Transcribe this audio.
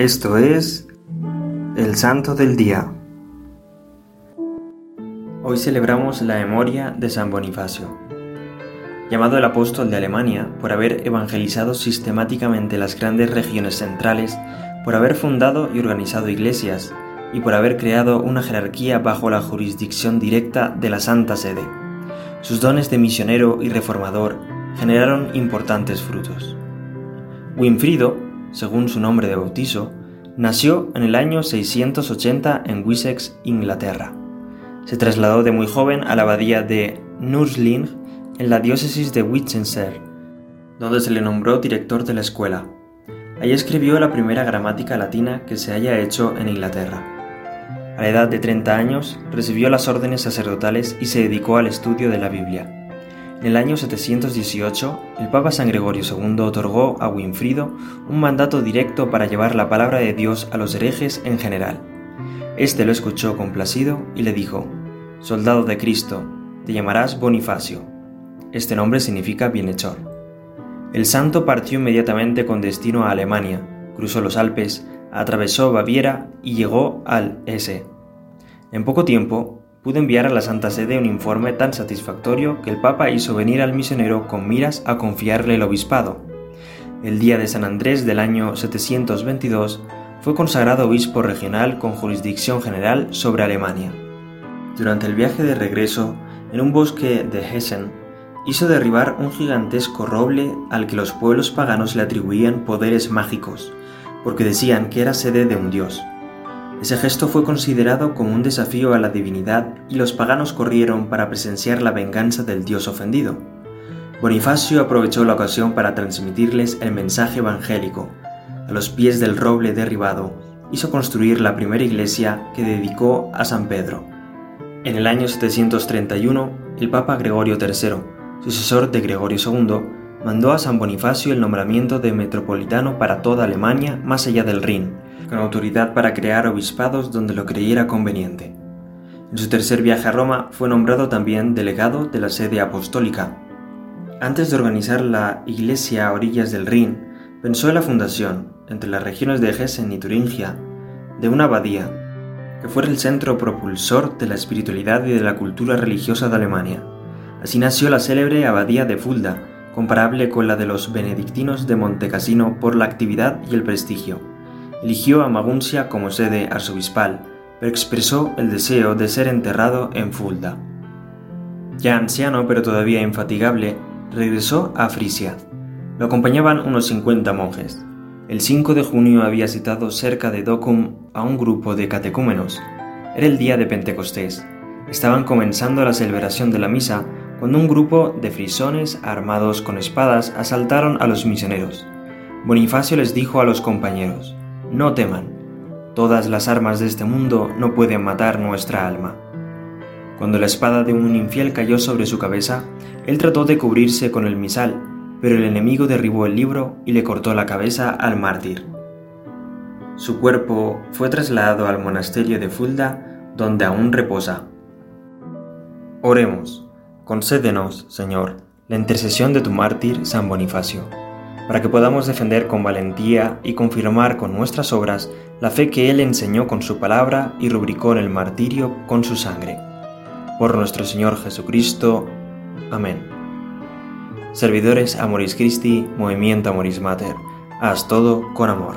Esto es el Santo del Día. Hoy celebramos la memoria de San Bonifacio, llamado el apóstol de Alemania por haber evangelizado sistemáticamente las grandes regiones centrales, por haber fundado y organizado iglesias y por haber creado una jerarquía bajo la jurisdicción directa de la Santa Sede. Sus dones de misionero y reformador generaron importantes frutos. Winfrido según su nombre de bautizo, nació en el año 680 en Wessex, Inglaterra. Se trasladó de muy joven a la abadía de Nursling en la diócesis de Winchester, donde se le nombró director de la escuela. Allí escribió la primera gramática latina que se haya hecho en Inglaterra. A la edad de 30 años recibió las órdenes sacerdotales y se dedicó al estudio de la Biblia. En el año 718, el Papa San Gregorio II otorgó a Winfrido un mandato directo para llevar la palabra de Dios a los herejes en general. Este lo escuchó complacido y le dijo, Soldado de Cristo, te llamarás Bonifacio. Este nombre significa bienhechor. El santo partió inmediatamente con destino a Alemania, cruzó los Alpes, atravesó Baviera y llegó al S. En poco tiempo, pudo enviar a la Santa Sede un informe tan satisfactorio que el Papa hizo venir al misionero con miras a confiarle el obispado. El día de San Andrés del año 722 fue consagrado obispo regional con jurisdicción general sobre Alemania. Durante el viaje de regreso, en un bosque de Hessen, hizo derribar un gigantesco roble al que los pueblos paganos le atribuían poderes mágicos, porque decían que era sede de un dios. Ese gesto fue considerado como un desafío a la divinidad y los paganos corrieron para presenciar la venganza del dios ofendido. Bonifacio aprovechó la ocasión para transmitirles el mensaje evangélico. A los pies del roble derribado, hizo construir la primera iglesia que dedicó a San Pedro. En el año 731, el Papa Gregorio III, sucesor de Gregorio II, mandó a San Bonifacio el nombramiento de metropolitano para toda Alemania más allá del Rin, con autoridad para crear obispados donde lo creyera conveniente. En su tercer viaje a Roma fue nombrado también delegado de la sede apostólica. Antes de organizar la iglesia a orillas del Rin, pensó en la fundación, entre las regiones de Hessen y Turingia, de una abadía, que fuera el centro propulsor de la espiritualidad y de la cultura religiosa de Alemania. Así nació la célebre abadía de Fulda, comparable con la de los benedictinos de Montecassino por la actividad y el prestigio eligió a Maguncia como sede arzobispal, pero expresó el deseo de ser enterrado en Fulda. Ya anciano pero todavía infatigable, regresó a Frisia. Lo acompañaban unos 50 monjes. El 5 de junio había citado cerca de Docum a un grupo de catecúmenos. Era el día de Pentecostés. Estaban comenzando la celebración de la misa cuando un grupo de frisones armados con espadas asaltaron a los misioneros. Bonifacio les dijo a los compañeros, no teman, todas las armas de este mundo no pueden matar nuestra alma. Cuando la espada de un infiel cayó sobre su cabeza, él trató de cubrirse con el misal, pero el enemigo derribó el libro y le cortó la cabeza al mártir. Su cuerpo fue trasladado al monasterio de Fulda, donde aún reposa. Oremos, concédenos, Señor, la intercesión de tu mártir San Bonifacio para que podamos defender con valentía y confirmar con nuestras obras la fe que Él enseñó con su palabra y rubricó en el martirio con su sangre. Por nuestro Señor Jesucristo. Amén. Servidores Amoris Christi, Movimiento Amoris Mater, haz todo con amor.